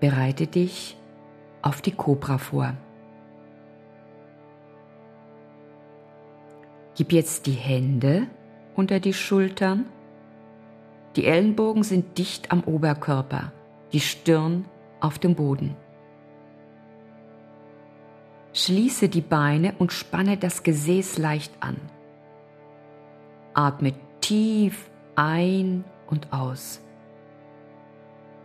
bereite dich auf die Kobra vor. Gib jetzt die Hände unter die Schultern. Die Ellenbogen sind dicht am Oberkörper, die Stirn auf dem Boden. Schließe die Beine und spanne das Gesäß leicht an. Atme tief ein und aus.